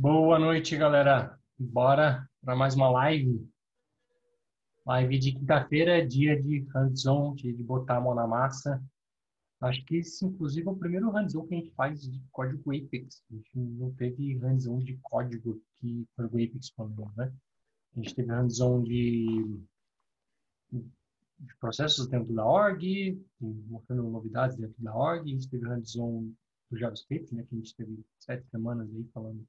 Boa noite, galera. Bora para mais uma live. Live de quinta-feira, dia de hands-on, dia de botar a mão na massa. Acho que esse, inclusive, é o primeiro hands-on que a gente faz de código Apex. A gente não teve hands-on de código que código Apex falou, né? A gente teve hands-on de, de processos dentro da org, mostrando novidades dentro da org. A gente teve hands-on do JavaScript, né? Que a gente teve sete semanas aí falando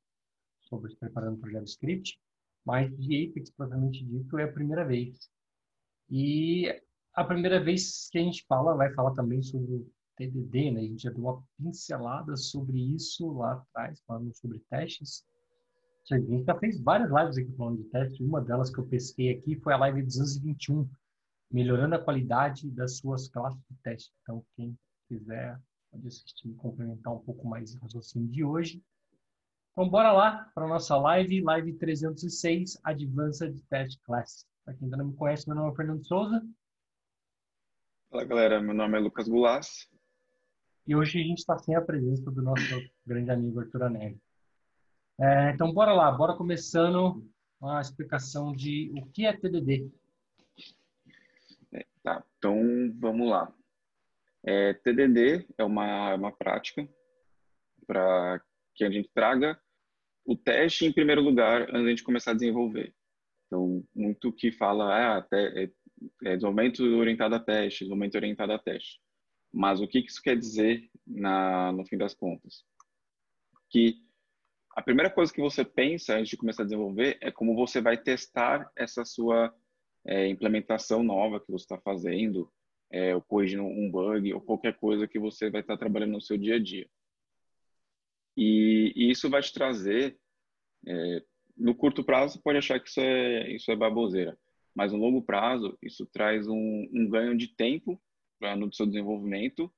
sobre preparando para JavaScript, mas de Apex, propriamente dito, é a primeira vez. E a primeira vez que a gente fala, vai falar também sobre o TDD, né? A gente já deu uma pincelada sobre isso lá atrás, falando sobre testes. A gente já fez várias lives aqui falando de testes. Uma delas que eu pesquei aqui foi a live 221, melhorando a qualidade das suas classes de teste. Então, quem quiser pode assistir e complementar um pouco mais o raciocínio de hoje. Então, bora lá para a nossa live, live 306, Advanced Test Class. Para quem ainda não me conhece, meu nome é Fernando Souza. Fala, galera. Meu nome é Lucas Gulas. E hoje a gente está sem a presença do nosso grande amigo Arthur Anelli. É, então, bora lá. Bora começando a explicação de o que é TDD. É, tá, então vamos lá. É, TDD é uma, uma prática para que a gente traga o teste em primeiro lugar antes de começar a desenvolver. Então, muito que fala, ah, é, é desenvolvimento orientado a teste, desenvolvimento orientado a teste. Mas o que isso quer dizer na, no fim das contas? Que a primeira coisa que você pensa antes de começar a desenvolver é como você vai testar essa sua é, implementação nova que você está fazendo, é, ou corrigindo um bug, ou qualquer coisa que você vai estar trabalhando no seu dia a dia. E, e isso vai te trazer, é, no curto prazo, você pode achar que isso é, isso é baboseira, mas no longo prazo, isso traz um, um ganho de tempo pra, no seu desenvolvimento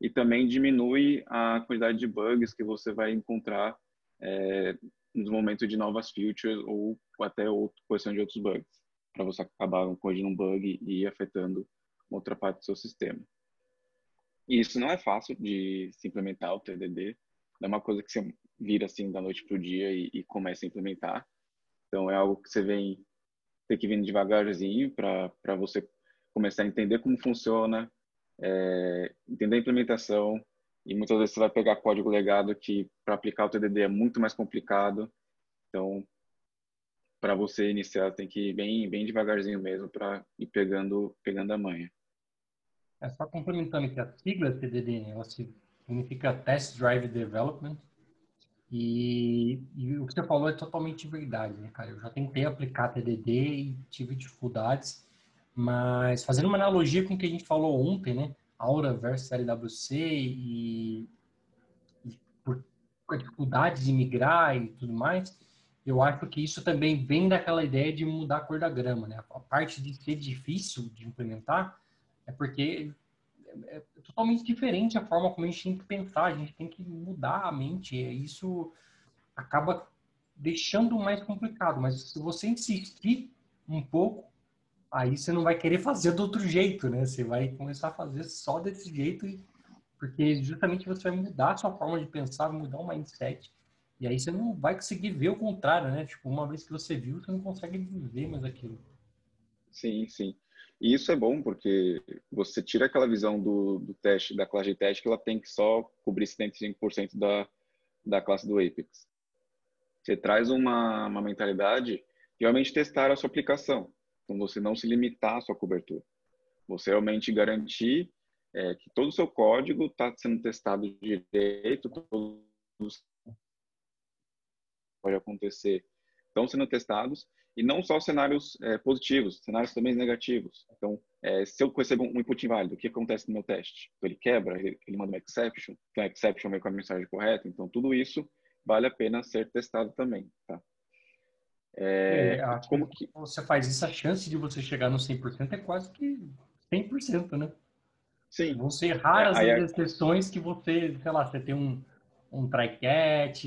e também diminui a quantidade de bugs que você vai encontrar é, no momento de novas features ou até outra questão de outros bugs, para você acabar corrigindo um bug e afetando outra parte do seu sistema. E isso não é fácil de se implementar o TDD, é uma coisa que você vira assim da noite para o dia e, e, começa a implementar. Então é algo que você vem ter que vir devagarzinho para você começar a entender como funciona, é, entender a implementação e muitas vezes você vai pegar código legado que para aplicar o TDD é muito mais complicado. Então para você iniciar tem que ir bem bem devagarzinho mesmo para ir pegando pegando a manha. É só complementando que a sigla TDD, né, ela se significa Test Drive Development. E, e, o que você falou é totalmente verdade, né, cara? Eu já tentei aplicar TDD e tive dificuldades, mas fazendo uma analogia com o que a gente falou ontem, né? Aura versus LWC e, e por a dificuldade de migrar e tudo mais, eu acho que isso também vem daquela ideia de mudar a cor da grama, né? A parte de ser difícil de implementar é porque é, é totalmente diferente a forma como a gente tem que pensar, a gente tem que mudar a mente, isso acaba deixando mais complicado, mas se você insistir um pouco, aí você não vai querer fazer do outro jeito, né? Você vai começar a fazer só desse jeito, porque justamente você vai mudar a sua forma de pensar, mudar o mindset, e aí você não vai conseguir ver o contrário, né? Tipo, uma vez que você viu, você não consegue ver mais aquilo. Sim, sim. E isso é bom porque você tira aquela visão do, do teste, da classe de teste, que ela tem que só cobrir 75% da, da classe do Apex. Você traz uma, uma mentalidade de realmente testar a sua aplicação. Então, você não se limitar à sua cobertura. Você realmente garantir é, que todo o seu código está sendo testado direito, todos pode acontecer estão sendo testados e não só cenários é, positivos, cenários também negativos. Então, é, se eu recebo um input inválido, o que acontece no meu teste? Então, ele quebra, ele, ele manda uma exception, então a exception vem com a mensagem correta. Então, tudo isso vale a pena ser testado também, tá? É, é como que você faz isso, a chance de você chegar no 100% é quase que 100%, né? Sim. Vão ser raras é, as exceções que você, sei lá, você tem um, um try-catch,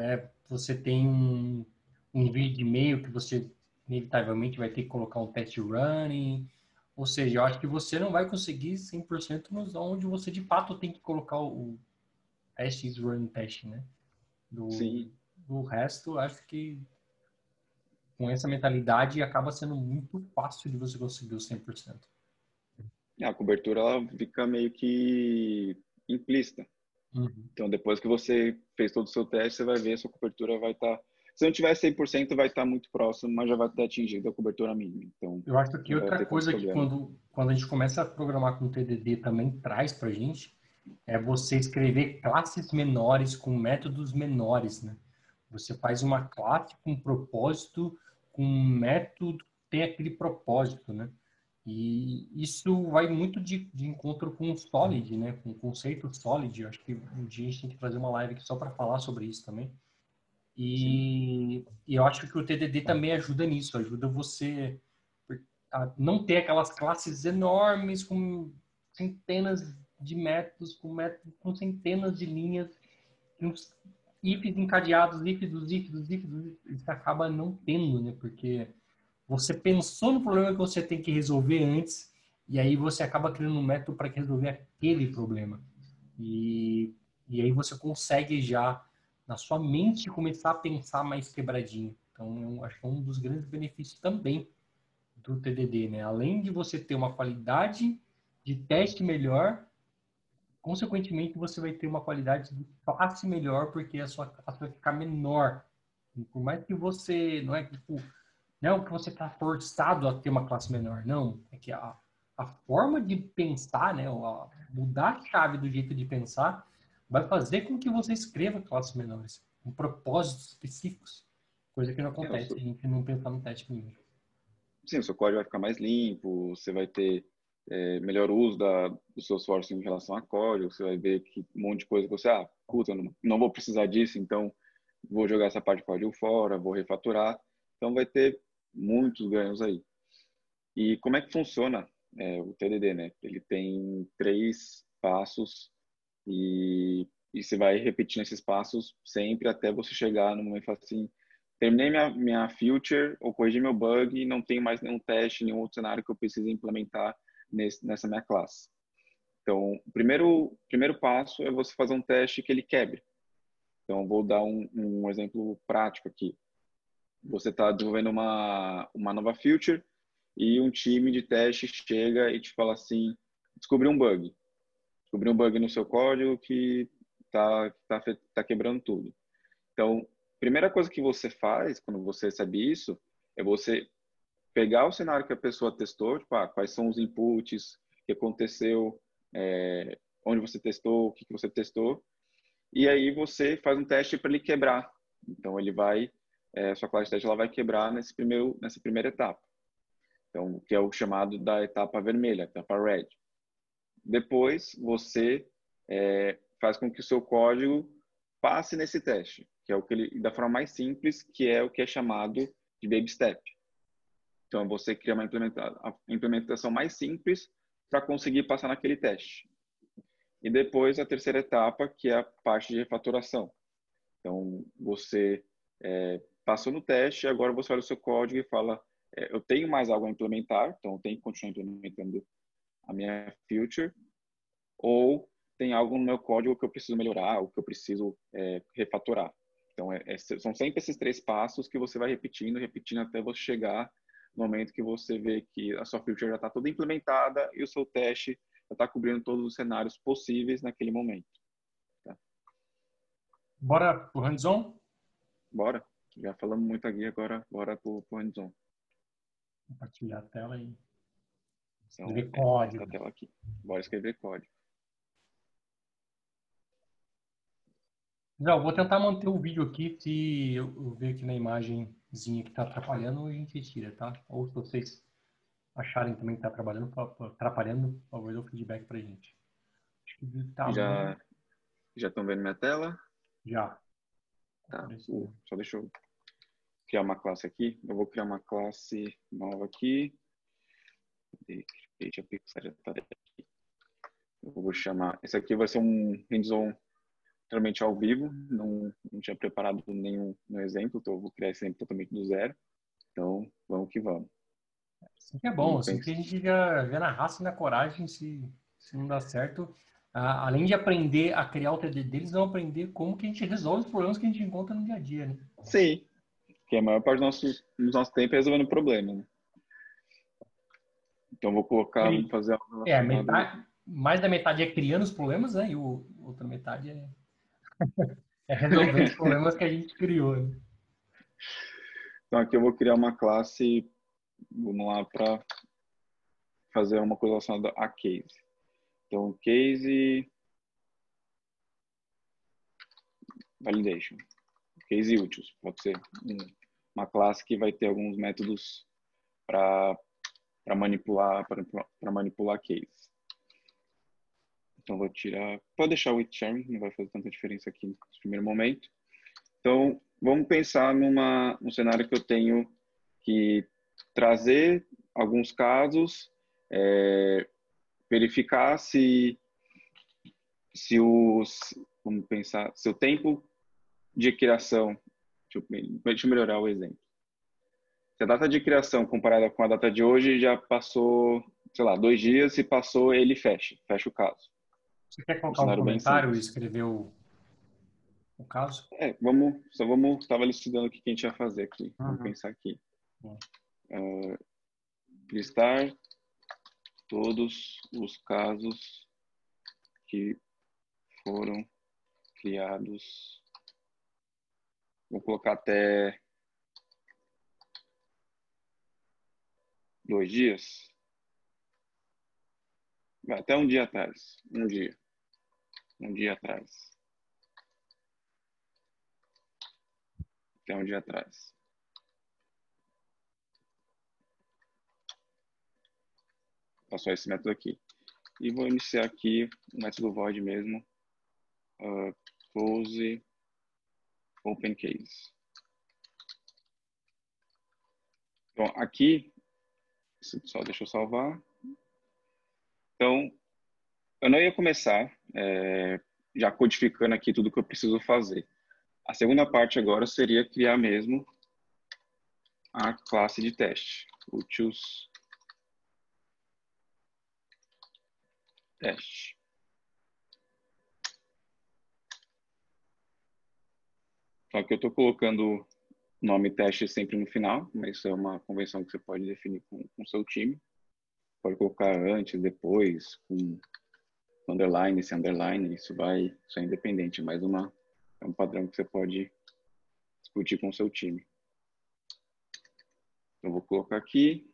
é, você tem um, um envio de e-mail que você inevitavelmente vai ter que colocar um test running. Ou seja, eu acho que você não vai conseguir 100% nos onde você de fato tem que colocar o test is run test, né? Do, Sim. o resto, acho que com essa mentalidade acaba sendo muito fácil de você conseguir o 100%. É, a cobertura ela fica meio que implícita. Uhum. Então, depois que você fez todo o seu teste, você vai ver se a cobertura vai estar. Tá... Se não tiver 100%, vai estar muito próximo, mas já vai ter atingido a cobertura mínima. Então, eu acho que outra coisa que quando, quando a gente começa a programar com TDD também traz para a gente é você escrever classes menores com métodos menores, né? Você faz uma classe com propósito, com um método que tem aquele propósito, né? E isso vai muito de, de encontro com o Solid, né? Com o conceito Solid. Eu acho que um dia a gente tem que fazer uma live aqui só para falar sobre isso também. E, e, eu acho que o TDD também ajuda nisso, ajuda você a não ter aquelas classes enormes com centenas de métodos, com métodos com centenas de linhas, uns ifs encadeados, ifs dos ifs dos ifs, dos ifs, isso acaba não tendo, né? Porque você pensou no problema que você tem que resolver antes e aí você acaba criando um método para resolver aquele problema. E, e aí você consegue já, na sua mente, começar a pensar mais quebradinho. Então, eu acho que é um dos grandes benefícios também do TDD, né? Além de você ter uma qualidade de teste melhor, consequentemente você vai ter uma qualidade de classe melhor, porque a sua classe vai ficar menor. E por mais que você, não é tipo, não que você está forçado a ter uma classe menor, não. É que a, a forma de pensar, né, mudar a chave do jeito de pensar, vai fazer com que você escreva classes menores, com propósitos específicos. Coisa que não acontece se a gente não pensar no teste primeiro. Sim, o seu código vai ficar mais limpo, você vai ter é, melhor uso da, do seu esforço em relação a código, você vai ver que um monte de coisa que você, ah, puta, não, não vou precisar disso, então vou jogar essa parte de código fora, vou refaturar. Então vai ter muitos ganhos aí. E como é que funciona é, o TDD, né? Ele tem três passos e, e você vai repetindo esses passos sempre até você chegar no momento assim, terminei minha, minha feature ou corrigi meu bug e não tenho mais nenhum teste, nenhum outro cenário que eu precise implementar nesse, nessa minha classe. Então, o primeiro, primeiro passo é você fazer um teste que ele quebre. Então, vou dar um, um exemplo prático aqui você está desenvolvendo uma, uma nova feature e um time de teste chega e te fala assim, descobriu um bug. Descobriu um bug no seu código que está tá, tá quebrando tudo. Então, primeira coisa que você faz quando você recebe isso é você pegar o cenário que a pessoa testou, tipo, ah, quais são os inputs, o que aconteceu, é, onde você testou, o que, que você testou, e aí você faz um teste para ele quebrar. Então, ele vai é, sua classe de teste ela vai quebrar nesse primeiro, nessa primeira etapa. Então, que é o chamado da etapa vermelha, etapa red. Depois, você é, faz com que o seu código passe nesse teste, que é o que ele, da forma mais simples, que é o que é chamado de baby step. Então, você cria uma implementação mais simples para conseguir passar naquele teste. E depois, a terceira etapa, que é a parte de refaturação. Então, você é, passou no teste, agora você olha o seu código e fala, é, eu tenho mais algo a implementar, então eu tenho que continuar implementando a minha feature, ou tem algo no meu código que eu preciso melhorar, ou que eu preciso é, refatorar. Então, é, é, são sempre esses três passos que você vai repetindo, repetindo até você chegar no momento que você vê que a sua feature já está toda implementada e o seu teste já está cobrindo todos os cenários possíveis naquele momento. Tá? Bora pro hands-on? Bora. Já falamos muito aqui, agora bora pro, pro hands-on. Compartilhar a tela e então, escrever é, código. A tela aqui. Bora escrever código. Já, vou tentar manter o vídeo aqui. Se eu ver aqui na imagenzinha que está atrapalhando, a gente tira, tá? Ou se vocês acharem também que está atrapalhando, atrapalhando, por favor, dê um feedback pra gente. Acho que tá já, já estão vendo minha tela? Já. Tá. Uh, só deixa eu criar uma classe aqui. Eu vou criar uma classe nova aqui. Deixa eu aqui. Eu vou chamar. Esse aqui vai ser um hands-on totalmente ao vivo. Não, não tinha preparado nenhum, nenhum exemplo, então eu vou criar esse exemplo totalmente do zero. Então, vamos que vamos. Assim que é bom, assim que a gente já vê na raça e na coragem, se, se não dá certo. além de aprender a criar o TDD, eles vão aprender como que a gente resolve os problemas que a gente encontra no dia a dia, né? Sim, que a maior parte do nosso, do nosso tempo é resolvendo problema, né? Então vou colocar, fazer algo É, metade, mais da metade é criando os problemas, né? E o outra metade é, é resolvendo os problemas que a gente criou. Né? Então aqui eu vou criar uma classe, vamos lá, para fazer uma coisa relacionada a case. Então, case validation, case úteis, pode ser uma classe que vai ter alguns métodos para manipular para manipular case. Então vou tirar, pode deixar o sharing, não vai fazer tanta diferença aqui no primeiro momento. Então vamos pensar numa um cenário que eu tenho que trazer alguns casos é, verificar se se os vamos pensar se o tempo de criação deixa eu, deixa eu melhorar o exemplo se a data de criação comparada com a data de hoje já passou sei lá dois dias e passou ele fecha fecha o caso. Você quer colocar um, um comentário e escrever o, o caso? É vamos só vamos estava estudando o que a gente ia fazer aqui. Uhum. vamos pensar aqui. Uh, listar todos os casos que foram criados. Vou colocar até dois dias. Até um dia atrás. Um dia. Um dia atrás. Até um dia atrás. só esse método aqui. E vou iniciar aqui o método void mesmo, uh, close open case. Então, aqui, só deixa eu salvar. Então, eu não ia começar é, já codificando aqui tudo que eu preciso fazer. A segunda parte agora seria criar mesmo a classe de teste, choose teste. Só que eu estou colocando nome teste sempre no final, mas isso é uma convenção que você pode definir com o seu time. Pode colocar antes, depois, com underline, sem underline, isso vai, isso é independente, mas uma, é um padrão que você pode discutir com o seu time. Então, vou colocar aqui,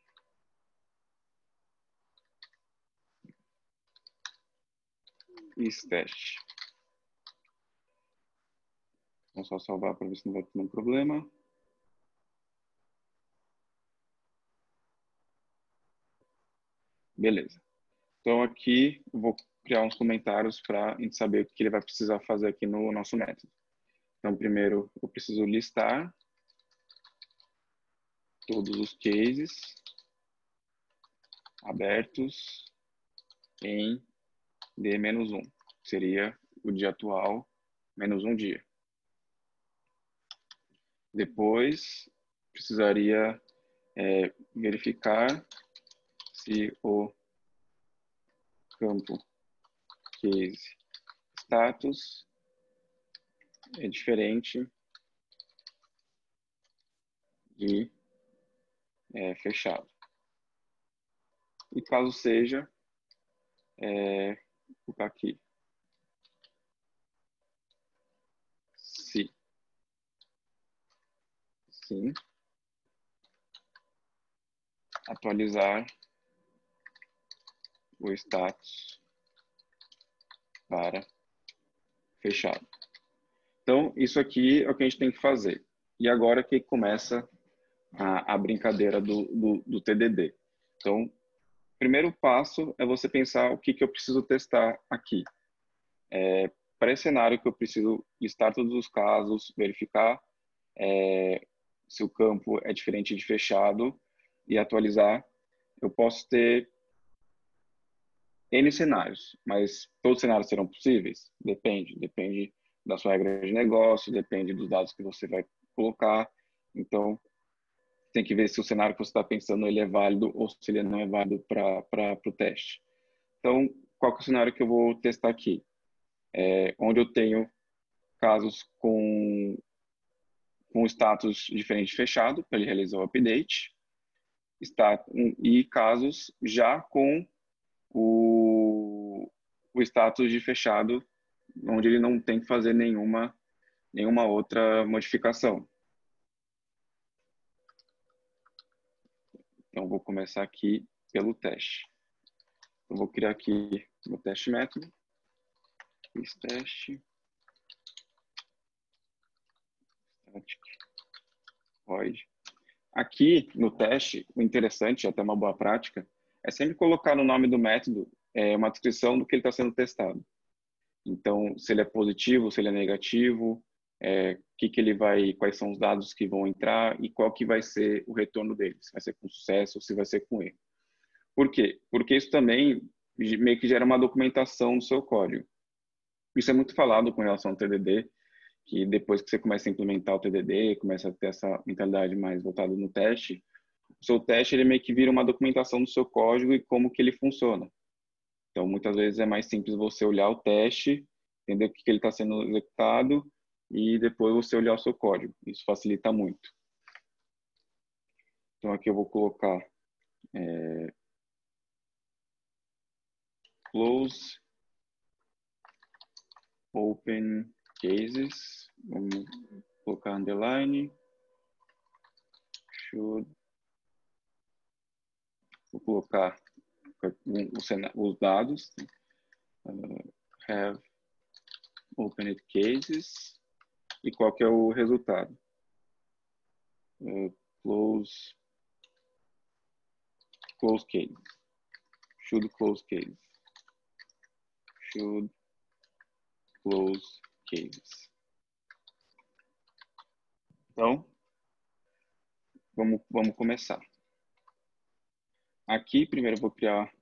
teste. Vamos só salvar para ver se não vai ter nenhum problema. Beleza. Então aqui eu vou criar uns comentários para a gente saber o que ele vai precisar fazer aqui no nosso método. Então primeiro eu preciso listar todos os cases abertos em de menos 1, que seria o dia atual menos um dia. Depois, precisaria é, verificar se o campo case status é diferente de é, fechado. E caso seja, é, colocar aqui. Se. Sim. Atualizar o status para fechado. Então, isso aqui é o que a gente tem que fazer. E agora que começa a, a brincadeira do, do, do TDD. Então, primeiro passo é você pensar o que, que eu preciso testar aqui. É, para esse cenário que eu preciso listar todos os casos, verificar é, se o campo é diferente de fechado e atualizar, eu posso ter N cenários, mas todos os cenários serão possíveis? Depende. Depende da sua regra de negócio, depende dos dados que você vai colocar. Então, tem que ver se o cenário que você está pensando ele é válido ou se ele não é válido para o teste. Então, qual é o cenário que eu vou testar aqui? É, onde eu tenho casos com, com status diferente fechado, para ele realizar o update, está, e casos já com o, o status de fechado, onde ele não tem que fazer nenhuma, nenhuma outra modificação. Então, vou começar aqui pelo teste. Eu vou criar aqui o teste método. Fiz teste. Static. Void. Aqui no teste, o interessante, até uma boa prática, é sempre colocar no nome do método é, uma descrição do que ele está sendo testado. Então, se ele é positivo, se ele é negativo, é, que, que ele vai, quais são os dados que vão entrar e qual que vai ser o retorno dele, se vai ser com sucesso ou se vai ser com erro. Por quê? Porque isso também meio que gera uma documentação no seu código. Isso é muito falado com relação ao TDD, que depois que você começa a implementar o TDD, começa a ter essa mentalidade mais voltada no teste, o seu teste ele meio que vira uma documentação do seu código e como que ele funciona. Então, muitas vezes é mais simples você olhar o teste, entender o que, que ele está sendo executado e depois você olhar o seu código. Isso facilita muito. Então, aqui eu vou colocar é, close, open cases, vamos colocar underline, should, vou colocar os dados, uh, have opened cases, e qual que é o resultado. Uh, close, close case, should close case should close cases. Então, vamos, vamos começar. Aqui, primeiro eu vou criar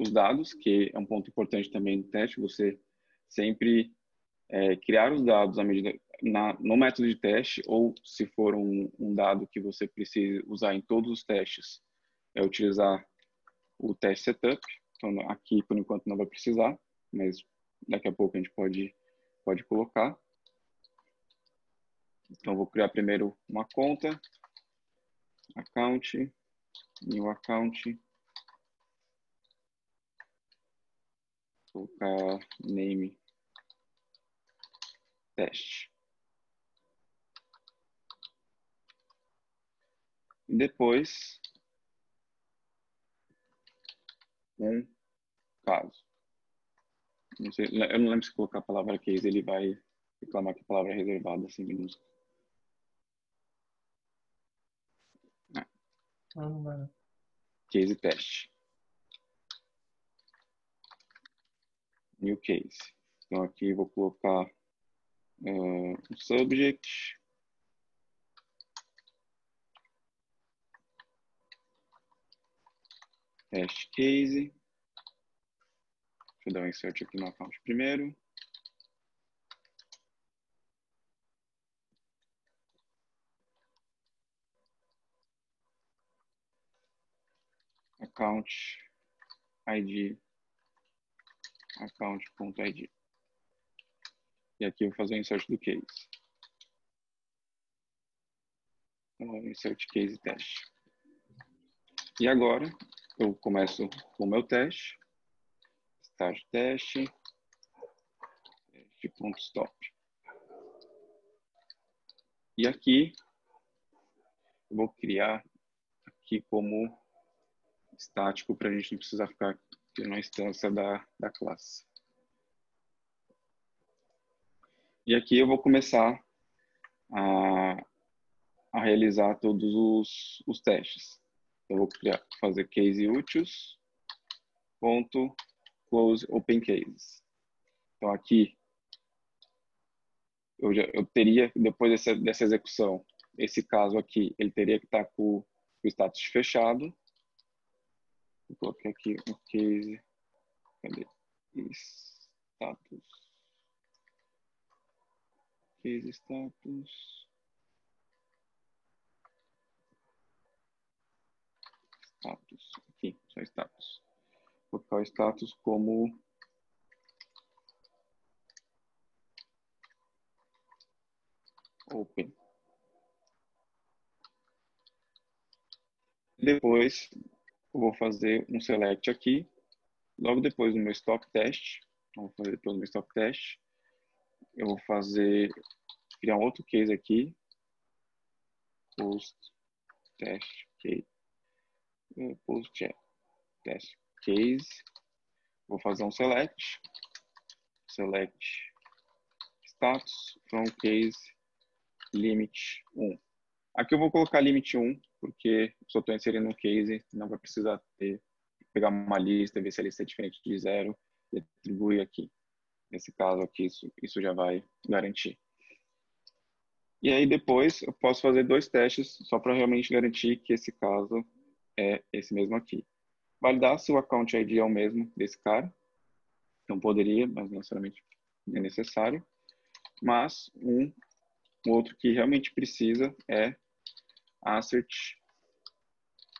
os dados, que é um ponto importante também no teste, você sempre é, criar os dados à medida na, no método de teste, ou se for um, um dado que você precisa usar em todos os testes, é utilizar o teste setup. Então, aqui, por enquanto, não vai precisar mas daqui a pouco a gente pode, pode colocar. Então, vou criar primeiro uma conta, account, new account, colocar name teste. E depois, um caso. Não sei, eu não lembro se colocar a palavra case, ele vai reclamar que a palavra é reservada, assim, minúsculo. Ah. Ah, case teste. New case. Então aqui vou colocar um subject. Test case. Deixa eu dar um insert aqui no account primeiro. Account ID account.id. E aqui eu vou fazer o insert do case. Então, insert case teste. E agora eu começo com o meu teste estágio teste, teste ponto stop. E aqui, eu vou criar aqui como estático para a gente não precisar ficar aqui na instância da, da classe. E aqui eu vou começar a, a realizar todos os, os testes. Eu vou criar, fazer case úteis, ponto, close open cases. Então aqui eu, já, eu teria depois dessa, dessa execução esse caso aqui ele teria que estar com o status fechado. Vou aqui um case. Cadê? Status. Case status. Status. Aqui, só status. colocar o status como open. Depois, eu vou fazer um select aqui. Logo depois do meu stop test, vou fazer depois do meu stop test, eu vou fazer, criar um outro case aqui, post test case, post test case, vou fazer um select, select status from case limit 1. Aqui eu vou colocar limit 1, porque só estou inserindo um case, não vai precisar ter, pegar uma lista, ver se a lista é diferente de zero e atribuir aqui. Nesse caso aqui, isso, isso já vai garantir. E aí depois eu posso fazer dois testes só para realmente garantir que esse caso é esse mesmo aqui. Validar se o account ID é o mesmo desse cara. Então poderia, mas não necessariamente é necessário. Mas um, um outro que realmente precisa é assert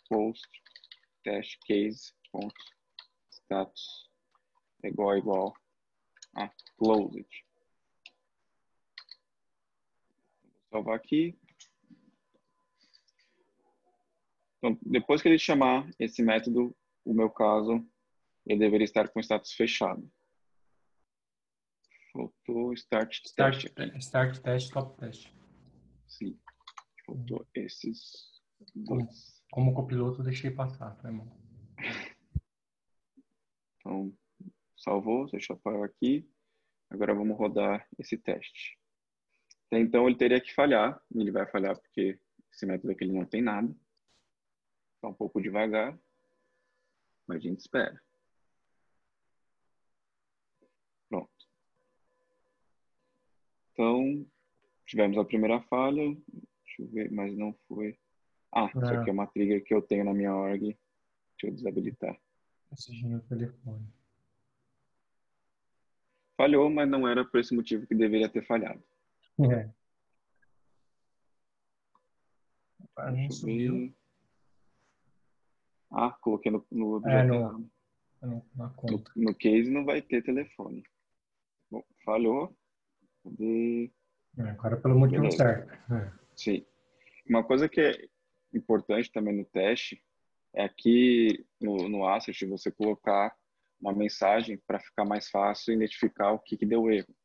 post test case ponto status é igual a igual a closed. Vou salvar aqui. Então, depois que ele chamar esse método, o meu caso, ele deveria estar com status fechado. Faltou start, start test. Start test, stop test. Sim. Faltou esses dois. Como, copiloto, deixei passar, tá, irmão? Então, salvou, deixa eu apagar aqui. Agora vamos rodar esse teste. Então, ele teria que falhar. Ele vai falhar porque esse método aqui ele não tem nada. Está um pouco devagar, mas a gente espera. Pronto. Então, tivemos a primeira falha. Eu ver, mas não foi. Ah, isso aqui é uma trigger que eu tenho na minha org. Deixa eu desabilitar. Assistindo o telefone. Falhou, mas não era por esse motivo que deveria ter falhado. É. Ver. Ah, coloquei no, no é, no, no, no, no, case não vai ter telefone. Bom, falhou. É, agora pelo motivo Beleza. certo. É. Sim. Uma coisa que é importante também no teste é aqui no, no Assert você colocar uma mensagem para ficar mais fácil identificar o que, que deu erro.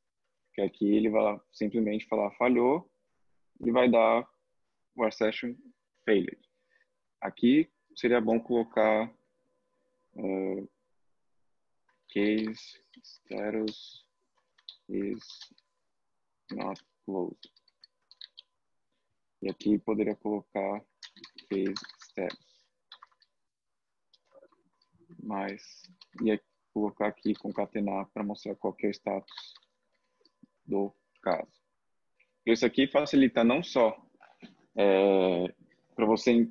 Que aqui ele vai simplesmente falar falhou e vai dar o session failed. Aqui seria bom colocar uh, case status is not closed. E aqui poderia colocar case status. Mas ia colocar aqui concatenar para mostrar qual é o status do caso. Isso aqui facilita não só é, para você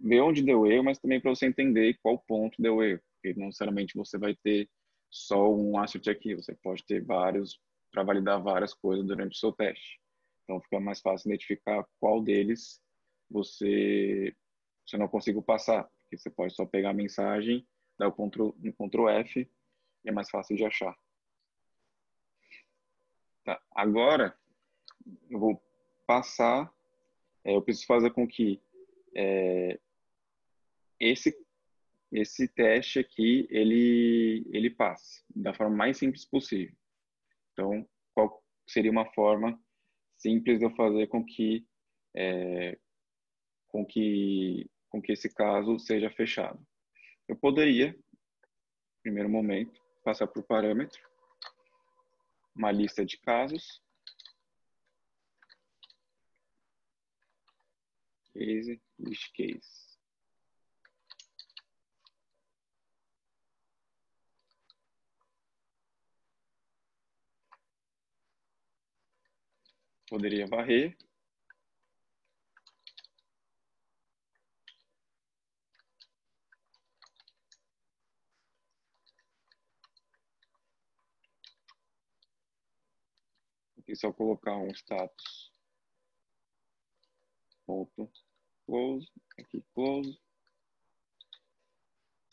ver onde deu erro, mas também para você entender qual ponto deu erro. Porque não necessariamente você vai ter só um assert aqui, você pode ter vários para validar várias coisas durante o seu teste. Então fica mais fácil identificar qual deles você, você não conseguiu passar, porque você pode só pegar a mensagem, dar o Ctrl, Ctrl F e é mais fácil de achar. Tá, agora eu vou passar, é, eu preciso fazer com que é, esse esse teste aqui ele ele passe da forma mais simples possível. Então, qual seria uma forma simples de eu fazer com que é, com que com que esse caso seja fechado? Eu poderia, primeiro momento, passar por parâmetro, uma lista de casos, case, list case. Poderia varrer. Aqui só colocar um status ponto close, aqui close.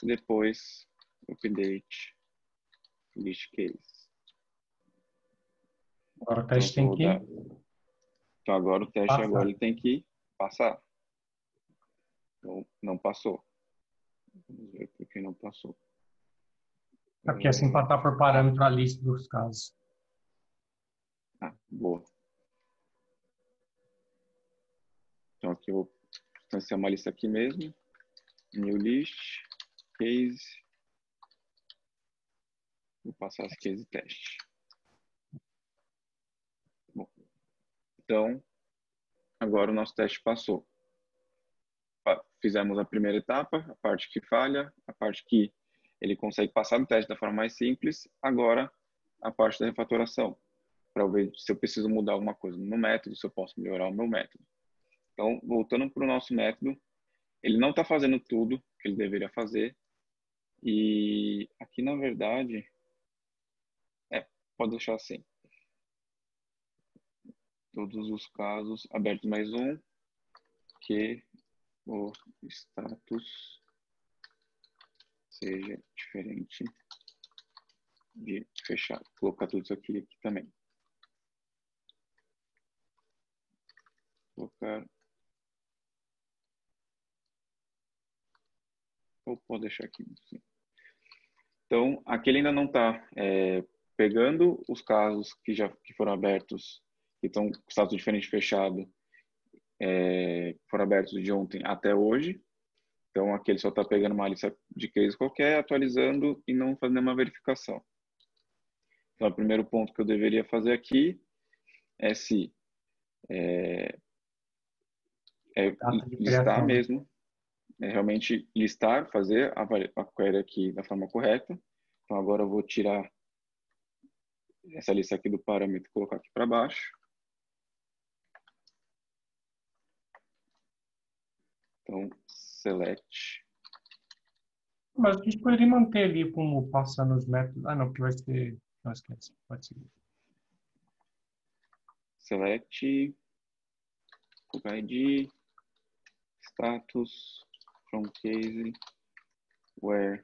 Depois update list case. Agora teste então, tem que... Então agora o teste passar. agora ele tem que passar. Então, não passou. Vamos ver por que não passou. É porque assim passar por parâmetro a lista dos casos. Ah, boa. Então aqui eu vou instanciar uma lista aqui mesmo. New list, case. Vou passar as case teste. Bom, então, agora o nosso teste passou. Fizemos a primeira etapa, a parte que falha, a parte que ele consegue passar no teste da forma mais simples. Agora, a parte da refatoração, para ver se eu preciso mudar alguma coisa no método, se eu posso melhorar o meu método. Então, voltando para o nosso método, ele não está fazendo tudo que ele deveria fazer. E aqui, na verdade, é, pode deixar assim. Todos os casos abertos mais um, que o status seja diferente de fechar. Vou colocar tudo isso aqui, aqui também. Colocar Ou pode deixar aqui. Sim. Então, aqui ele ainda não está é, pegando os casos que já que foram abertos, que estão com status diferente fechado, é, foram abertos de ontem até hoje. Então, aqui ele só está pegando uma lista de case qualquer, atualizando e não fazendo nenhuma verificação. Então, o primeiro ponto que eu deveria fazer aqui é se é, é listar mesmo é realmente listar, fazer a, a query aqui da forma correta. Então agora eu vou tirar essa lista aqui do parâmetro e colocar aqui para baixo. Então, select. Mas a gente poderia manter ali como passando os métodos. Ah, não, porque vai ser. Não esquece, pode seguir. Select, ID, status, from case where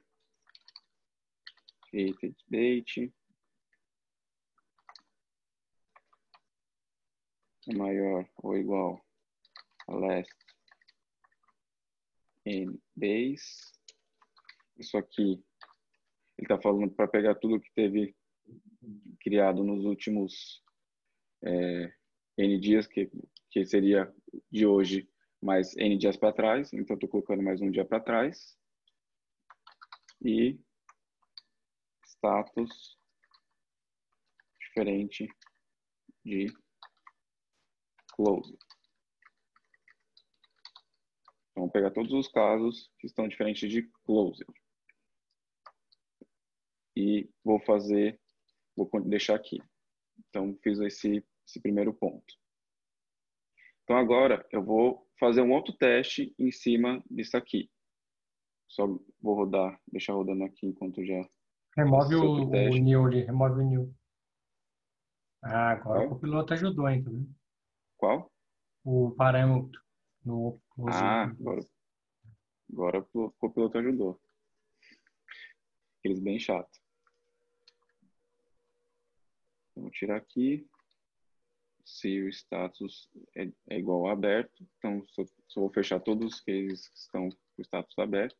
created date maior ou igual a last n days. Isso aqui, ele está falando para pegar tudo que teve criado nos últimos é, n dias, que, que seria de hoje mais N dias para trás, então estou colocando mais um dia para trás. E status diferente de close. Então, vou pegar todos os casos que estão diferentes de close. E vou fazer, vou deixar aqui. Então, fiz esse, esse primeiro ponto. Então, agora eu vou fazer um outro teste em cima disso aqui. Só vou rodar, deixar rodando aqui enquanto já. Remove o, o new ali, remove o new. Ah, agora Qual? o piloto ajudou, então. Qual? O parâmetro. No, no ah, agora, agora o copiloto ajudou. Aqueles bem chato. Vou tirar aqui se o status é, é igual a aberto, então só, só, vou fechar todos os cases que estão com o status aberto.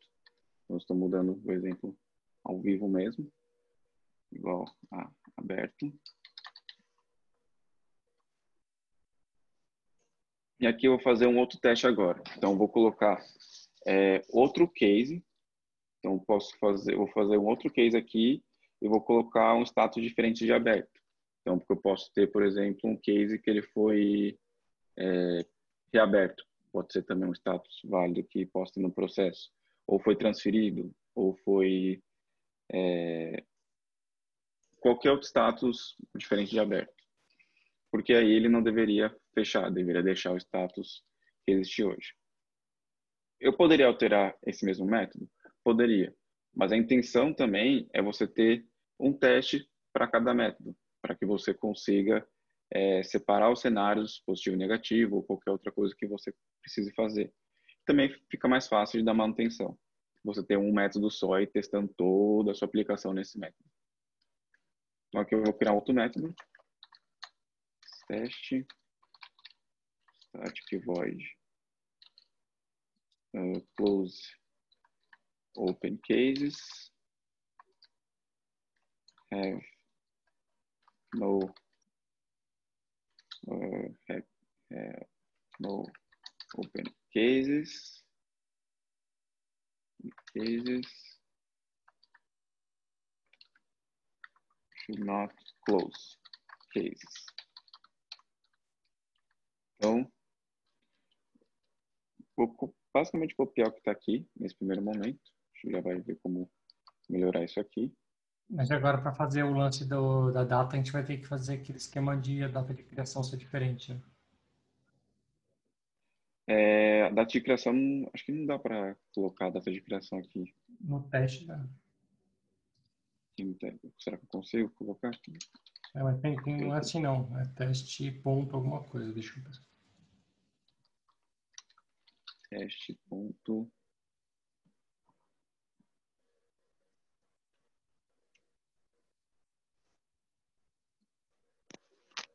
Então, estou mudando o exemplo ao vivo mesmo, igual a aberto. E aqui eu vou fazer um outro teste agora. Então, vou colocar é, outro case. Então, posso fazer, vou fazer um outro case aqui e vou colocar um status diferente de aberto. Então, porque eu posso ter, por exemplo, um case que ele foi é, reaberto. Pode ser também um status válido que posta no processo. Ou foi transferido, ou foi é, qualquer outro status diferente de aberto. Porque aí ele não deveria fechar, deveria deixar o status que existe hoje. Eu poderia alterar esse mesmo método? Poderia. Mas a intenção também é você ter um teste para cada método para que você consiga é, separar os cenários positivo e negativo ou qualquer outra coisa que você precise fazer. Também fica mais fácil de dar manutenção. você ter um método só e testando toda a sua aplicação nesse método. Então aqui eu vou criar outro método. Teste. Static void. Uh, close open cases. Have no uh, have, have no open cases cases should not close cases. Então, vou basicamente copiar o que está aqui nesse primeiro momento. A gente já vai ver como melhorar isso aqui. Mas agora, para fazer o lance do, da data, a gente vai ter que fazer aquele esquema de a data de criação ser diferente. Né? É, a data de criação, acho que não dá para colocar a data de criação aqui. No teste, né? Será que eu consigo colocar aqui? É, mas tem, tem, não é assim não. É teste ponto alguma coisa. Deixa eu ver. Teste ponto.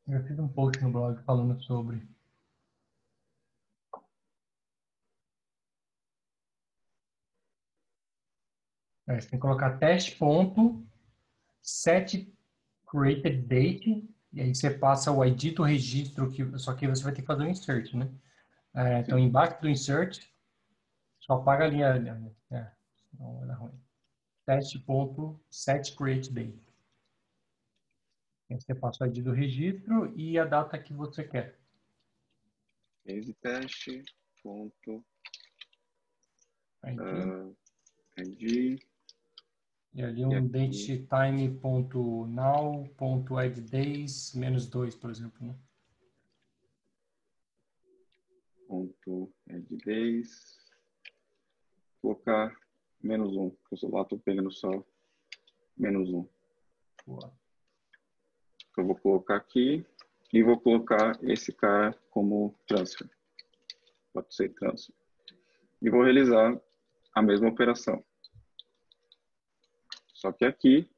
Eu fiz um post no blog falando sobre. É, você tem que colocar teste ponto set created date e aí você passa o ID do registro que só que você vai ter que fazer um insert, né? É, então embaixo do insert só apaga a linha, é, não vai dar ruim. Teste ponto set create date. Aí você passa o ID do registro e a data que você quer. Esse teste ponto ID. Uh, ID e ali um datetime.now.addDays menos 2, por exemplo, né? Ponto addDays. Colocar menos 1, porque eu lá estou pegando só menos 1. Boa. Eu vou colocar aqui e vou colocar esse cara como transfer. Pode ser transfer. E vou realizar a mesma operação. Só que aqui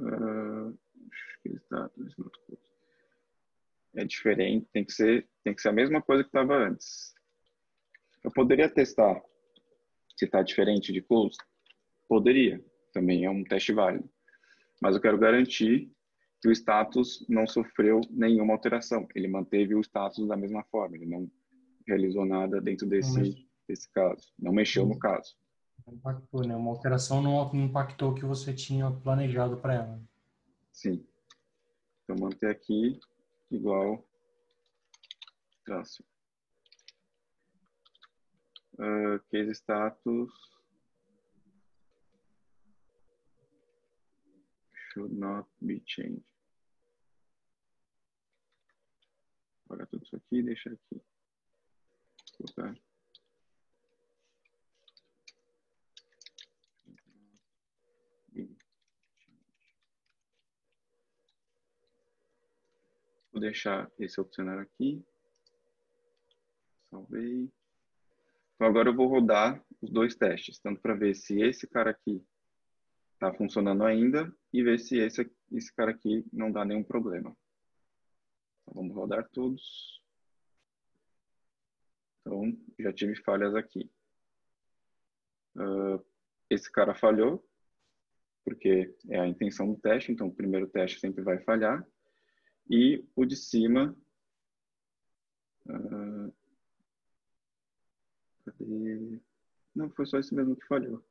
uh, é diferente, tem que ser tem que ser a mesma coisa que estava antes. Eu poderia testar se está diferente de close? Poderia, também é um teste válido. Mas eu quero garantir que o status não sofreu nenhuma alteração. Ele manteve o status da mesma forma, ele não realizou nada dentro desse esse caso. Não mexeu no caso. Impactou, né? Uma alteração não impactou o que você tinha planejado para ela. Sim. Então, manter aqui igual traço. Uh, case status should not be changed. Apagar tudo isso aqui e deixar aqui. Colocar Vou deixar esse opcionário aqui. Salvei. Então agora eu vou rodar os dois testes, tanto para ver se esse cara aqui está funcionando ainda e ver se esse, esse cara aqui não dá nenhum problema. Então, vamos rodar todos. Então, já tive falhas aqui. Uh, esse cara falhou, porque é a intenção do teste, então o primeiro teste sempre vai falhar. E o de cima. Uh, cadê? Não, foi só esse mesmo que falhou.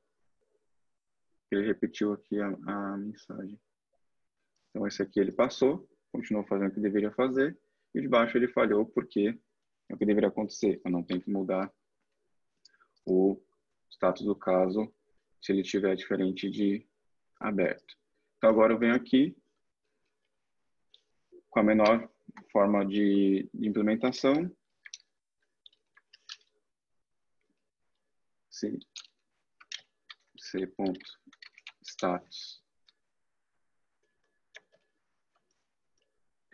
Ele repetiu aqui a, a mensagem. Então, esse aqui ele passou, continuou fazendo o que deveria fazer. E o de baixo ele falhou porque é o que deveria acontecer. Eu não tenho que mudar o status do caso se ele estiver diferente de aberto. Então, agora eu venho aqui com a menor forma de, de implementação. C, C ponto status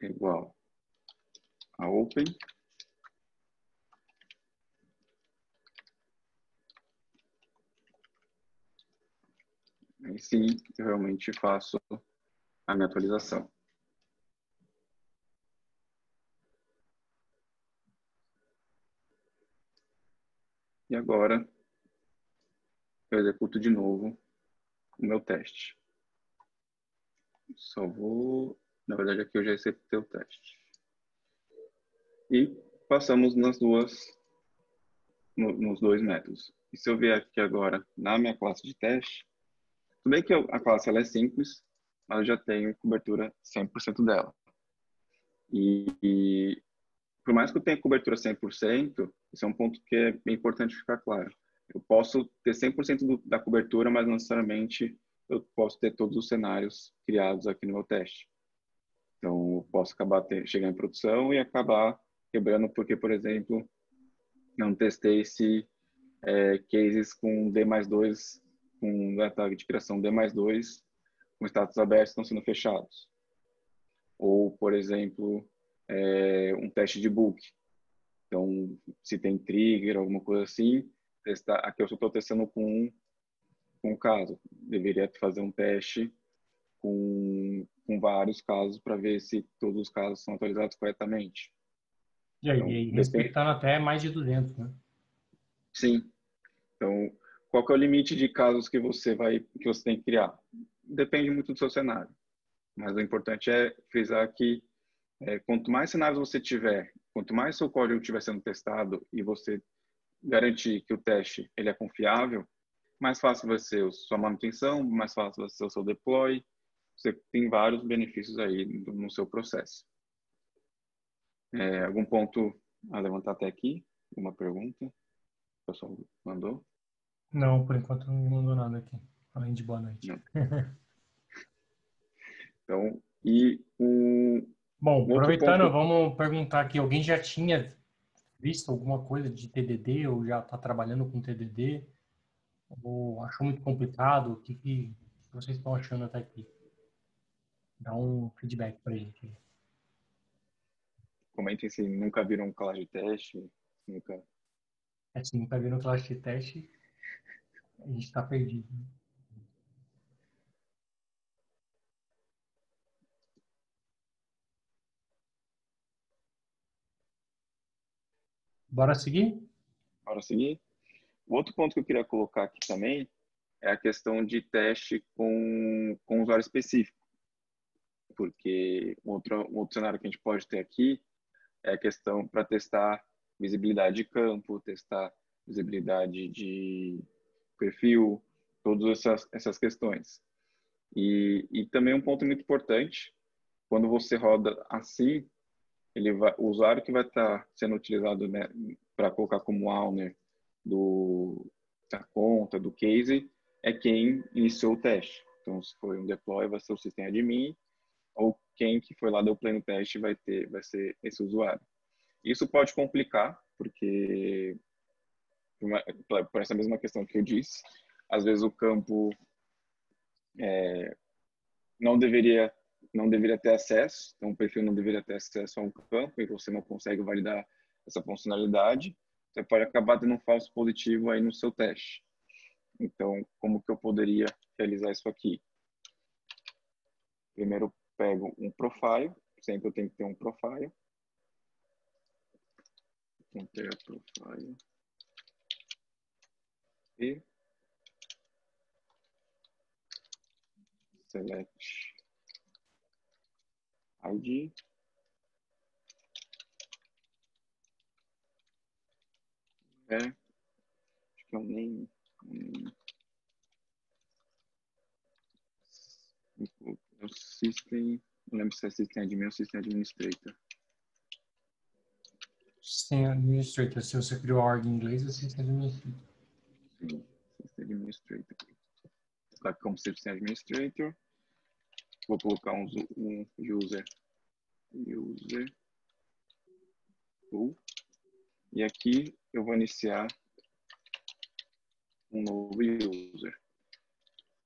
igual a open aí sim eu realmente faço a minha atualização. E agora eu executo de novo o meu teste. Só vou, na verdade aqui eu já executei o teste. E passamos nas duas, no, nos dois métodos. E se eu vier aqui agora na minha classe de teste, tudo bem que a classe ela é simples, mas eu já tenho cobertura 100% dela. E, e, por mais que eu tenha cobertura 100%, isso é um ponto que é importante ficar claro. Eu posso ter 100% do, da cobertura, mas não necessariamente eu posso ter todos os cenários criados aqui no meu teste. Então, eu posso acabar ter, chegar em produção e acabar quebrando porque, por exemplo, não testei se é, cases com D mais 2, com data de criação D mais 2, com status abertos estão sendo fechados. Ou, por exemplo, é, um teste de book. Então, se tem trigger, alguma coisa assim, testar, aqui eu estou testando com um, com um caso. Deveria fazer um teste com, com vários casos para ver se todos os casos são atualizados corretamente. E aí, então, e respeitando até mais de 200, né? Sim. Então, qual que é o limite de casos que você vai que você tem que criar? Depende muito do seu cenário. Mas o importante é frisar que é, quanto mais cenários você tiver, quanto mais seu código estiver sendo testado e você garantir que o teste ele é confiável, mais fácil vai ser a sua manutenção, mais fácil vai ser o seu deploy. Você tem vários benefícios aí no seu processo. É, algum ponto a levantar até aqui? Uma pergunta? O pessoal mandou? Não, por enquanto não mandou nada aqui, além de boa noite. então, e o. Bom, aproveitando, ponto... vamos perguntar aqui: alguém já tinha visto alguma coisa de TDD ou já está trabalhando com TDD? Ou achou muito complicado? O que, que vocês estão achando até aqui? Dá um feedback para a gente. Comentem se nunca viram classe de teste. Nunca. É, se nunca viram classe de teste, a gente está perdido. Bora seguir? Bora seguir. O outro ponto que eu queria colocar aqui também é a questão de teste com, com usuário específico. Porque um outro, um outro cenário que a gente pode ter aqui é a questão para testar visibilidade de campo, testar visibilidade de perfil, todas essas, essas questões. E, e também um ponto muito importante, quando você roda assim, ele vai, o usuário que vai estar tá sendo utilizado né, para colocar como owner do, da conta, do case, é quem iniciou o teste. Então, se foi um deploy, vai ser o sistema admin, ou quem que foi lá deu play no teste vai ter, vai ser esse usuário. Isso pode complicar, porque por essa mesma questão que eu disse, às vezes o campo é, não deveria não deveria ter acesso, então o perfil não deveria ter acesso a um campo e você não consegue validar essa funcionalidade, você pode acabar tendo um falso positivo aí no seu teste. Então, como que eu poderia realizar isso aqui? Primeiro, pego um profile, sempre eu tenho que ter um profile. Conter profile. E select ID. É, acho que é um name. o system, não lembro se é system admin ou system administrator. System administrator, se você criou a org em inglês, é system administrator. Sim, system administrator. Vou colocar como system administrator. Vou colocar um, um user. User. E aqui eu vou iniciar um novo user.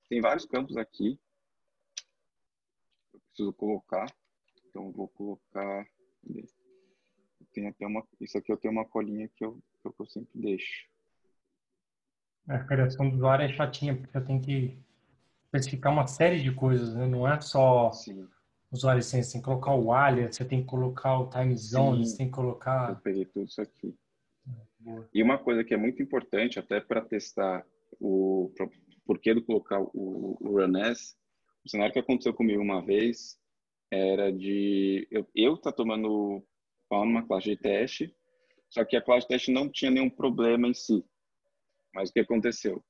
Tem vários campos aqui. Eu preciso colocar. Então vou colocar. Tem até uma. Isso aqui eu tenho uma colinha que eu, que eu sempre deixo. A criação do usuário é chatinha, porque eu tenho que especificar uma série de coisas, né? Não é só Sim. usuário sem, você tem que colocar o alias, você tem que colocar o time zone, Sim. você tem que Eu colocar... peguei tudo isso aqui. Boa. E uma coisa que é muito importante, até para testar o porquê de colocar o, o RunS, o cenário que aconteceu comigo uma vez era de eu, eu tá tomando uma classe de teste, só que a classe de teste não tinha nenhum problema em si. Mas o que aconteceu?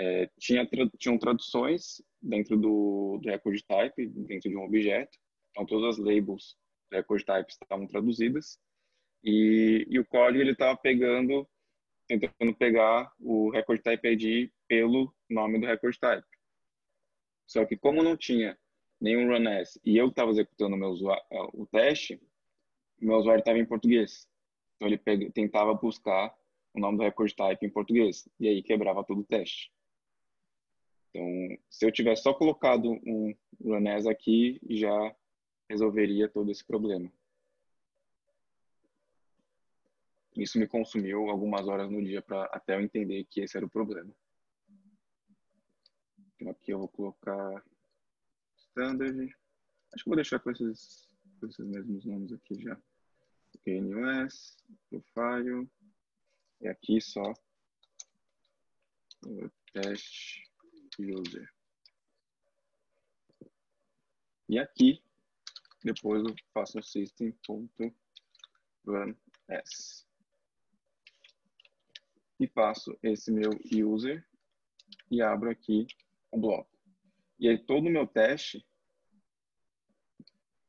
É, tinha tinham traduções dentro do, do record type, dentro de um objeto, então todas as labels do record type estavam traduzidas, e, e o código ele estava pegando, tentando pegar o record type ID pelo nome do record type. Só que como não tinha nenhum runs e eu estava executando o meu usuário, o teste, meu usuário estava em português. Então ele tentava buscar o nome do record type em português e aí quebrava todo o teste. Então, se eu tivesse só colocado um runs aqui, já resolveria todo esse problema. Isso me consumiu algumas horas no dia para até eu entender que esse era o problema. Então aqui eu vou colocar standard. Acho que vou deixar com esses, com esses mesmos nomes aqui já. NUS, profile. E aqui só o test user. E aqui depois eu faço o system.runs e passo esse meu user e abro aqui o bloco. E aí todo o meu teste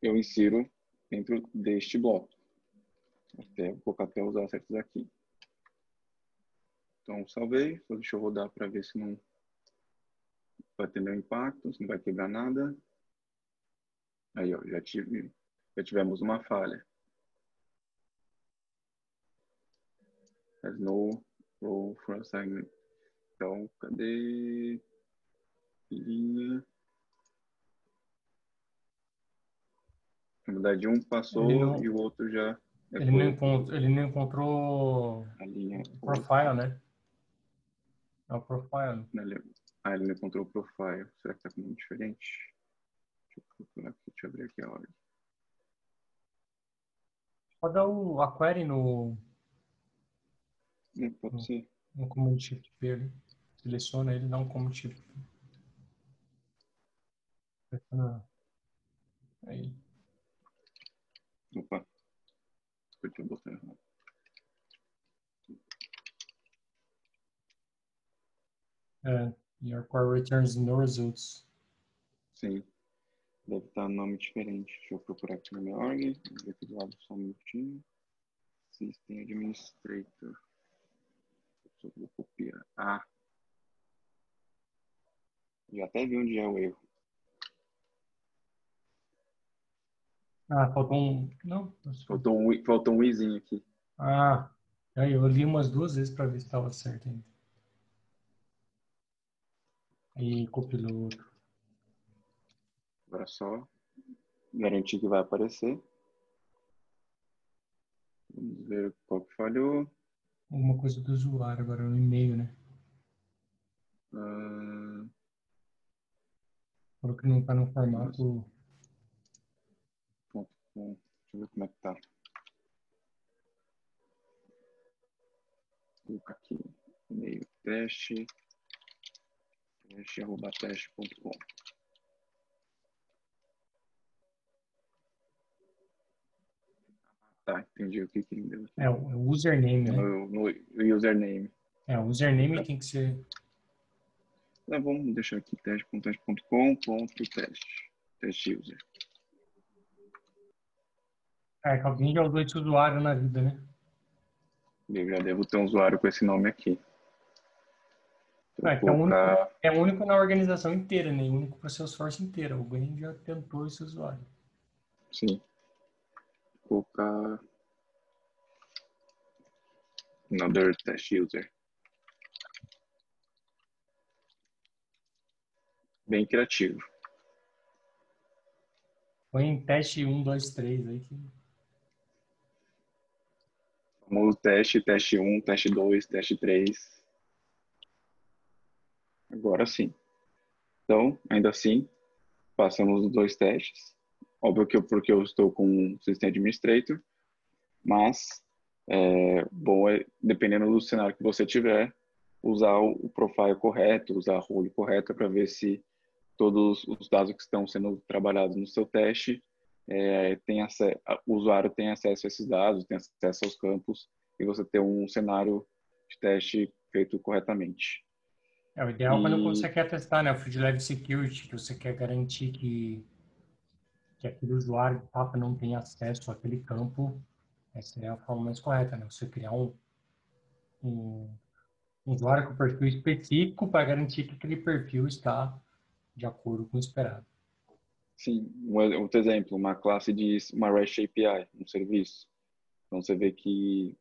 eu insiro dentro deste bloco. Até, vou colocar até os assets aqui. Então salvei, só deixa eu rodar para ver se não vai ter nenhum impacto, não vai quebrar nada. Aí, ó, já, tive, já tivemos uma falha. Has no row for assignment. Então, cadê linha? Na verdade, um passou não- e o outro já. Ele não, encontrou, ele não encontrou a linha. profile, né? É o profile. Ele- Ah, ele não encontrou o profile. Será que tá com nome diferente? Deixa eu procurar aqui, deixa eu abrir aqui a ordem. Pode dar o, a query no, pode ser. no Command Shift P ali. Seleciona ele, dá um Command Shift Aí. Opa. Apertei o botão errado. É, your core returns no results. Sim. Deve estar um nome diferente. Deixa eu procurar aqui na minha org. Vou ver aqui do lado só um minutinho. System Administrator. Só vou copiar. Ah. Já até vi onde é o erro. Ah, faltou um. Não. Faltou um, faltou um izinho aqui. Ah, aí eu li umas duas vezes para ver se estava certo ainda. Aí compilou outro. Agora só garantir que vai aparecer. Vamos ver qual que falhou. Alguma coisa do usuário agora no e-mail, né? Ah, Falou que não tá no formato. ponto com. Deixa eu ver como é que tá. Vou colocar aqui e-mail teste. Teste.com. Tá, entendi o que que deu aqui. É, o username, né? No, no username. É, o username tem que ser. Então, vamos deixar aqui teste.teste.com ponto teste. Teste user. É, que alguém já usou esse usuário na vida, né? Eu já devo ter um usuário com esse nome aqui. É, que é o único, é o único na organização inteira, né? O único para Salesforce inteira. Alguém já tentou esse usuário. Sim. Vou colocar. Another test user. Bem criativo. Põe em teste 1, 2, 3 aí que. Famoso teste, teste 1, teste 2, teste 3. Agora sim. Então, ainda assim, passamos os dois testes. Óbvio que eu, porque eu estou com um System Administrator, mas é, bom é, dependendo do cenário que você tiver, usar o, profile correto, usar a role correta para ver se todos os dados que estão sendo trabalhados no seu teste é, tem acesso, o usuário tem acesso a esses dados, tem acesso aos campos e você ter um cenário de teste feito corretamente. É, o ideal e... quando você quer testar, né, o Field Level Security, que você quer garantir que, que aquele usuário de fato não tem acesso àquele campo, essa é a forma mais correta, né? Você criar um, um, um usuário com perfil específico para garantir que aquele perfil está de acordo com o esperado. Sim, um outro exemplo, uma classe de uma REST API, um serviço. Então você vê que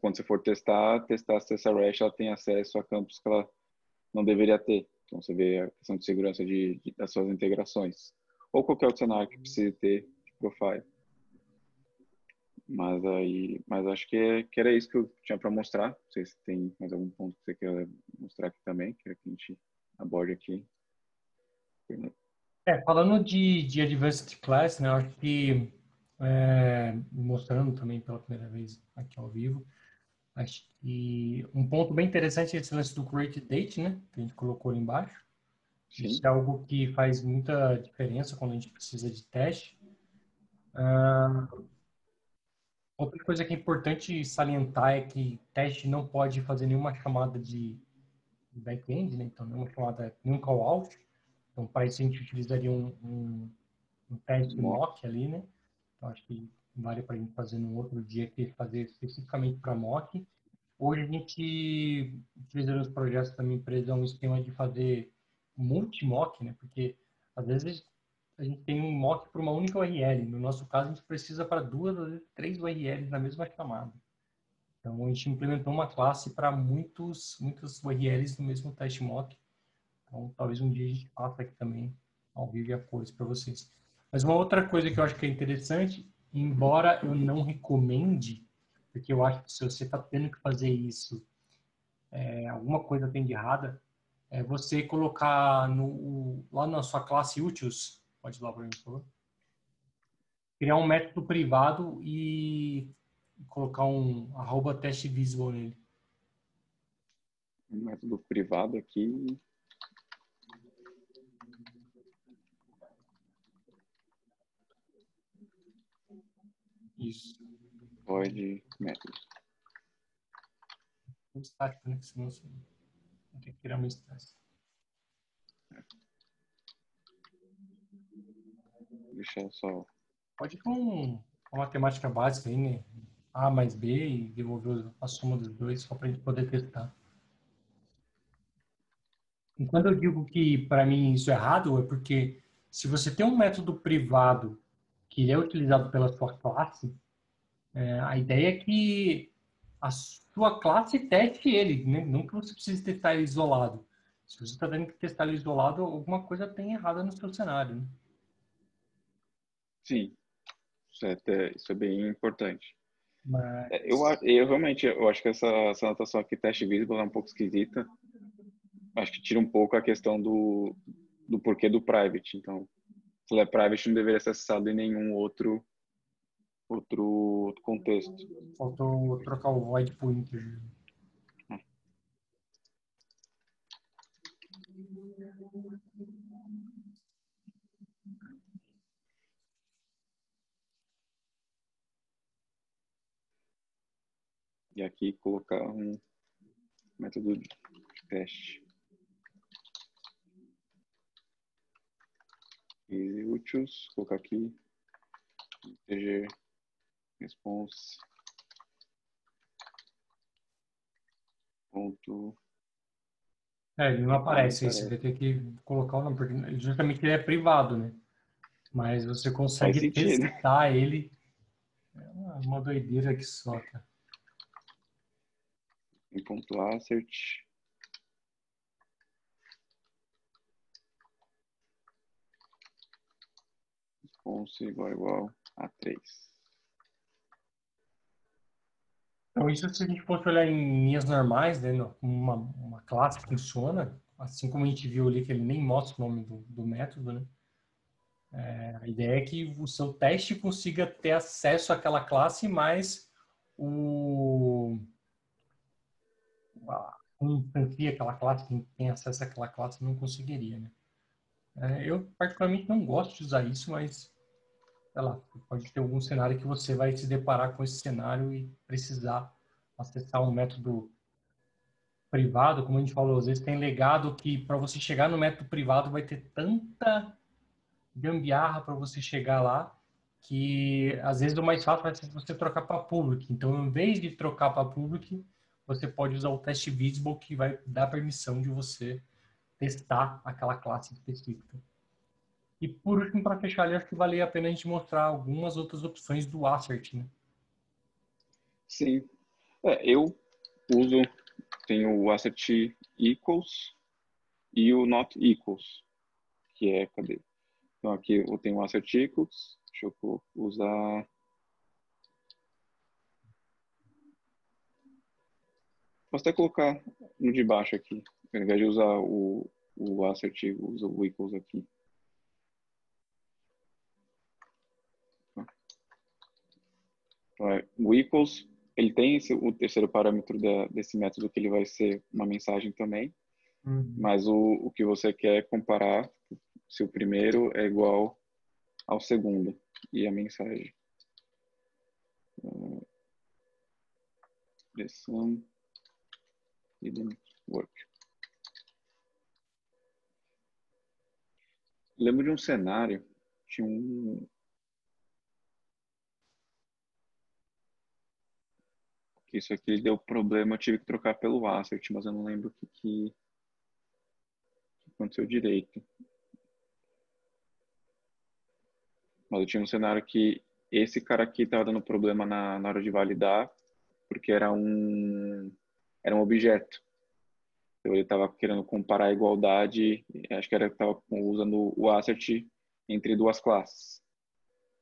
quando você for testar, testar se essa REST ela tem acesso a campos que ela não deveria ter. Então você vê a questão de segurança de, de das suas integrações. Ou qualquer outro cenário que precise ter de profile. Mas aí, mas acho que, é, que era isso que eu tinha para mostrar. Não sei se tem mais algum ponto que você quer mostrar aqui também, que a gente aborde aqui. É, falando de, de Advanced Class, né, acho que é, mostrando também pela primeira vez aqui ao vivo, acho que um ponto bem interessante é esse lance do Create Date, né, que a gente colocou ali embaixo. Sim. Isso é algo que faz muita diferença quando a gente precisa de teste. Uh, outra coisa que é importante salientar é que teste não pode fazer nenhuma chamada de back-end, né? então nenhuma chamada, nenhum call-out. Então, para isso a gente utilizaria um, um, um teste mock ali, né? Então, acho que vale para a gente fazer num outro dia que fazer especificamente para mock. Hoje a gente utiliza nos projetos da minha empresa um esquema de fazer multi-mock, né? Porque às vezes a gente tem um mock para uma única URL. No nosso caso, a gente precisa para duas, às vezes três URLs na mesma chamada. Então, a gente implementou uma classe para muitos, muitas URLs no mesmo teste mock então, talvez um dia a gente faça aqui também ao vivo e a cores para vocês. Mas uma outra coisa que eu acho que é interessante, embora eu não recomende, porque eu acho que se você está tendo que fazer isso, é, alguma coisa tem de errada, é você colocar no, lá na sua classe úteis, pode ir lá para mim, por favor, criar um método privado e colocar um arroba teste visible nele. Um método privado aqui. Isso. Void método. Um estático, né? Senão você vai ter que criar uma instância. Deixa eu só. Pode ir com uma matemática básica aí, né? A mais B e devolver a soma dos dois só para a gente poder testar. E quando eu digo que para mim isso é errado, é porque se você tem um método privado que é utilizado pela sua classe, é, a ideia é que a sua classe teste ele, né? não que você precise testar ele isolado. Se você está tendo que testar ele isolado, alguma coisa tem errada no seu cenário. Né? Sim, isso é, isso é bem importante. Mas... É, eu, eu realmente eu acho que essa, essa anotação aqui, teste visible, é um pouco esquisita. Acho que tira um pouco a questão do, do porquê do private. Então, é private, não deveria ser acessado em nenhum outro outro contexto. Faltou trocar o void por integer. E aqui colocar um método de teste. E úteis, colocar aqui integer response ponto é, ele não aparece, aí você vai ter que colocar o nome, porque justamente ele é privado, né? Mas você consegue testar ele. É uma doideira que só, cara. Em ponto assert response igual igual a 3. Então, isso se a gente fosse olhar em linhas normais, né, uma, uma classe funciona, assim como a gente viu ali que ele nem mostra o nome do, do método, né? É, a ideia é que o seu teste consiga ter acesso àquela classe, mas o quem instancia aquela classe, quem tem acesso àquela classe não conseguiria, né? É, eu particularmente não gosto de usar isso, mas sei lá, pode ter algum cenário que você vai se deparar com esse cenário e precisar acessar um método privado, como a gente falou, às vezes tem legado que para você chegar no método privado vai ter tanta gambiarra para você chegar lá que às vezes o mais fácil vai ser você trocar para public. Então, em vez de trocar para public, você pode usar o teste visible que vai dar permissão de você testar aquela classe específica. E por último, para fechar ali, acho que valia a pena a gente mostrar algumas outras opções do assert, né? Sim. É, eu uso, tenho o assert equals e o not equals, que é, cadê? Então aqui eu tenho o assert equals, deixa eu usar... Posso até colocar no de baixo aqui, ao invés de usar o, o assert, usa o equals aqui. O equals, ele tem esse, o terceiro parâmetro da, desse método que ele vai ser uma mensagem também, uhum. mas o, o que você quer é comparar se o primeiro é igual ao segundo e a mensagem. Uh, the sum didn't work. Lembro de um cenário, tinha um, isso aqui deu problema, eu tive que trocar pelo Assert, mas eu não lembro o que, que, aconteceu direito. Mas eu tinha um cenário que esse cara aqui estava dando problema na, na hora de validar, porque era um, era um objeto. Então ele estava querendo comparar a igualdade, acho que era estava usando o assert entre duas classes.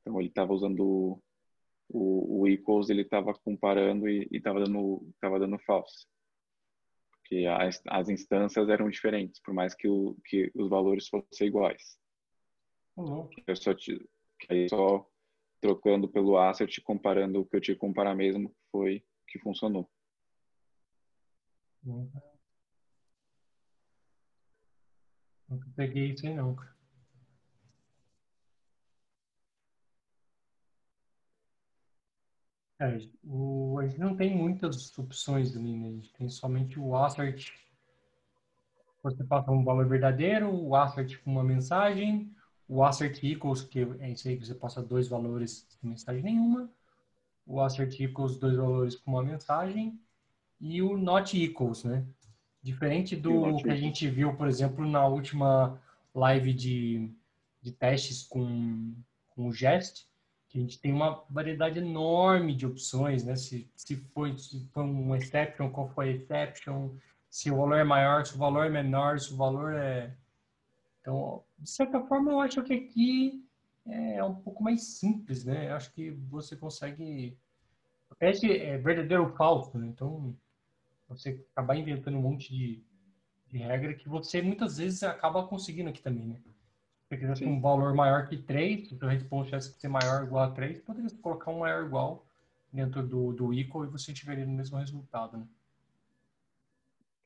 Então ele estava usando o, o equals ele estava comparando e estava dando tava dando false porque as, as instâncias eram diferentes por mais que, o, que os valores fossem iguais uhum. eu só te, aí só trocando pelo assert comparando o que eu tinha que comparar mesmo foi que funcionou uhum. nunca peguei isso aí não É, o, a gente não tem muitas opções ali, né? A gente tem somente o assert. Você passa um valor verdadeiro, o assert com uma mensagem, o assert equals, que é isso aí que você passa dois valores sem mensagem nenhuma, o assert equals dois valores com uma mensagem e o not equals, né? Diferente do que a gente viu, por exemplo, na última live de, de testes com, com o Jest, que a gente tem uma variedade enorme de opções, né? Se, se, foi, se foi um exception, qual foi a exception, se o valor é maior, se o valor é menor, se o valor é... Então, de certa forma, eu acho que aqui é um pouco mais simples, né? Eu acho que você consegue... O teste é verdadeiro falso, né? Então, você acabar inventando um monte de, de regra que você muitas vezes acaba conseguindo aqui também, né? Você quisesse um valor maior que 3, se o response tivesse que ser maior ou igual a 3, poderia colocar um maior ou igual dentro do, do equal e você tiveria o mesmo resultado, né?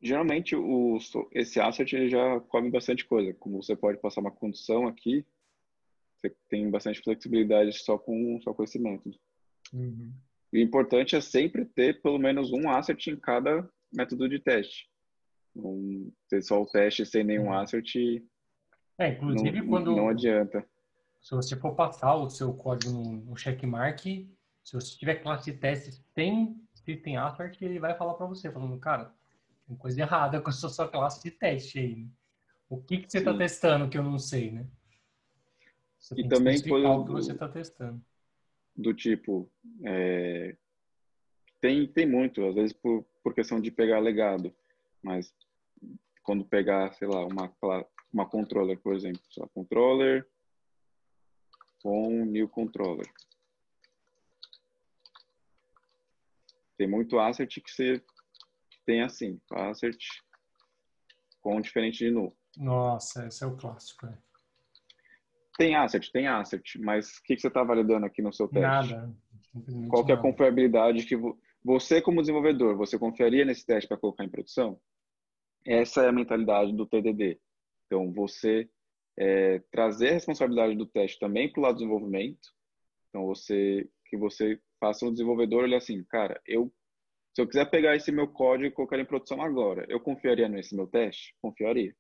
Geralmente, o, esse asset já cobre bastante coisa. Como você pode passar uma condição aqui, você tem bastante flexibilidade só com, só com esse método. Uhum. o importante é sempre ter pelo menos um asset em cada método de teste. Não ter só o teste sem nenhum uhum. asset é, inclusive não, quando. Não adianta. Se você for passar o seu código no, checkmark, se você tiver classe de teste sem system assert, ele vai falar para você, falando, cara, tem coisa errada com a sua, classe de teste aí. Né? O que, que você está testando que eu não sei, né? Você e também coisa o que você está testando. Do tipo, é, tem, tem muito, às vezes por, por questão de pegar legado, mas quando pegar, sei lá, uma, uma controller, por exemplo, só controller com new controller. Tem muito assert que você tem assim, assert com diferente de null. Nossa, esse é o clássico. É. Tem asset, tem asset, mas o que, que você está validando aqui no seu teste? Nada. Qual que é a confiabilidade que vo- você, como desenvolvedor, você confiaria nesse teste para colocar em produção? Essa é a mentalidade do TDD. Então, você é, trazer a responsabilidade do teste também para o lado do desenvolvimento. Então, você que você faça um desenvolvedor olhar assim, cara, eu se eu quiser pegar esse meu código e colocar em produção agora, eu confiaria nesse meu teste? Confiaria.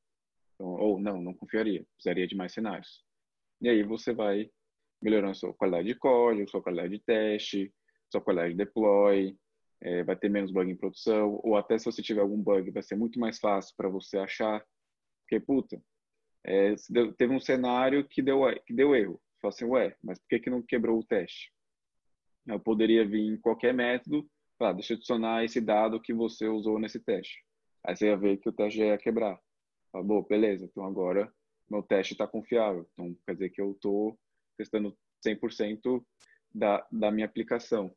Então, ou não, não confiaria. Precisaria de mais cenários. E aí você vai melhorando sua qualidade de código, sua qualidade de teste, sua qualidade de deploy, é, vai ter menos bug em produção, ou até se você tiver algum bug, vai ser muito mais fácil para você achar. Porque, puta, é, deu- teve um cenário que deu, que deu erro. Fala assim, ué, mas por que, que não quebrou o teste? Eu poderia vir em qualquer método, falar, deixa eu adicionar esse dado que você usou nesse teste. Aí você ia ver que o teste ia quebrar. Fala, bom, beleza, então agora meu teste está confiável. Então quer dizer que eu estou testando 100% da, da minha aplicação.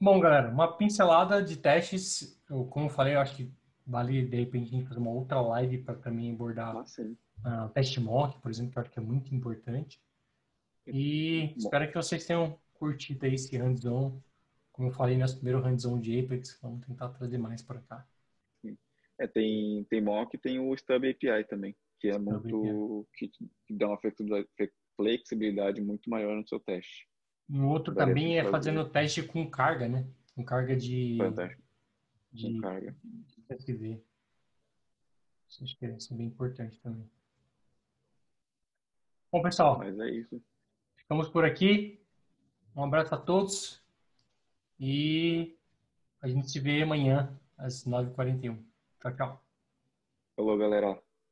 Bom, galera, uma pincelada de testes. Eu, como eu falei, eu acho que vale de repente a gente fazer uma outra live para também abordar Ah, ah, teste mock, por exemplo, que eu acho que é muito importante. E Bom. espero que vocês tenham curtido aí esse hands-on. Como eu falei, nosso primeiro hands-on de Apex, vamos tentar trazer mais para cá. É, tem, tem mock e tem o Stub API também, que é Stub muito. Que, que dá uma flexibilidade, flexibilidade muito maior no seu teste. Um outro Daria também é fazer. fazendo teste com carga, né? Com carga de, Fantástico. de Com carga. CSV. Acho que isso é bem importante também. Bom, pessoal, Mas é isso. ficamos por aqui. Um abraço a todos e a gente se vê amanhã às 9h41. Tchau, tchau. Falou, galera.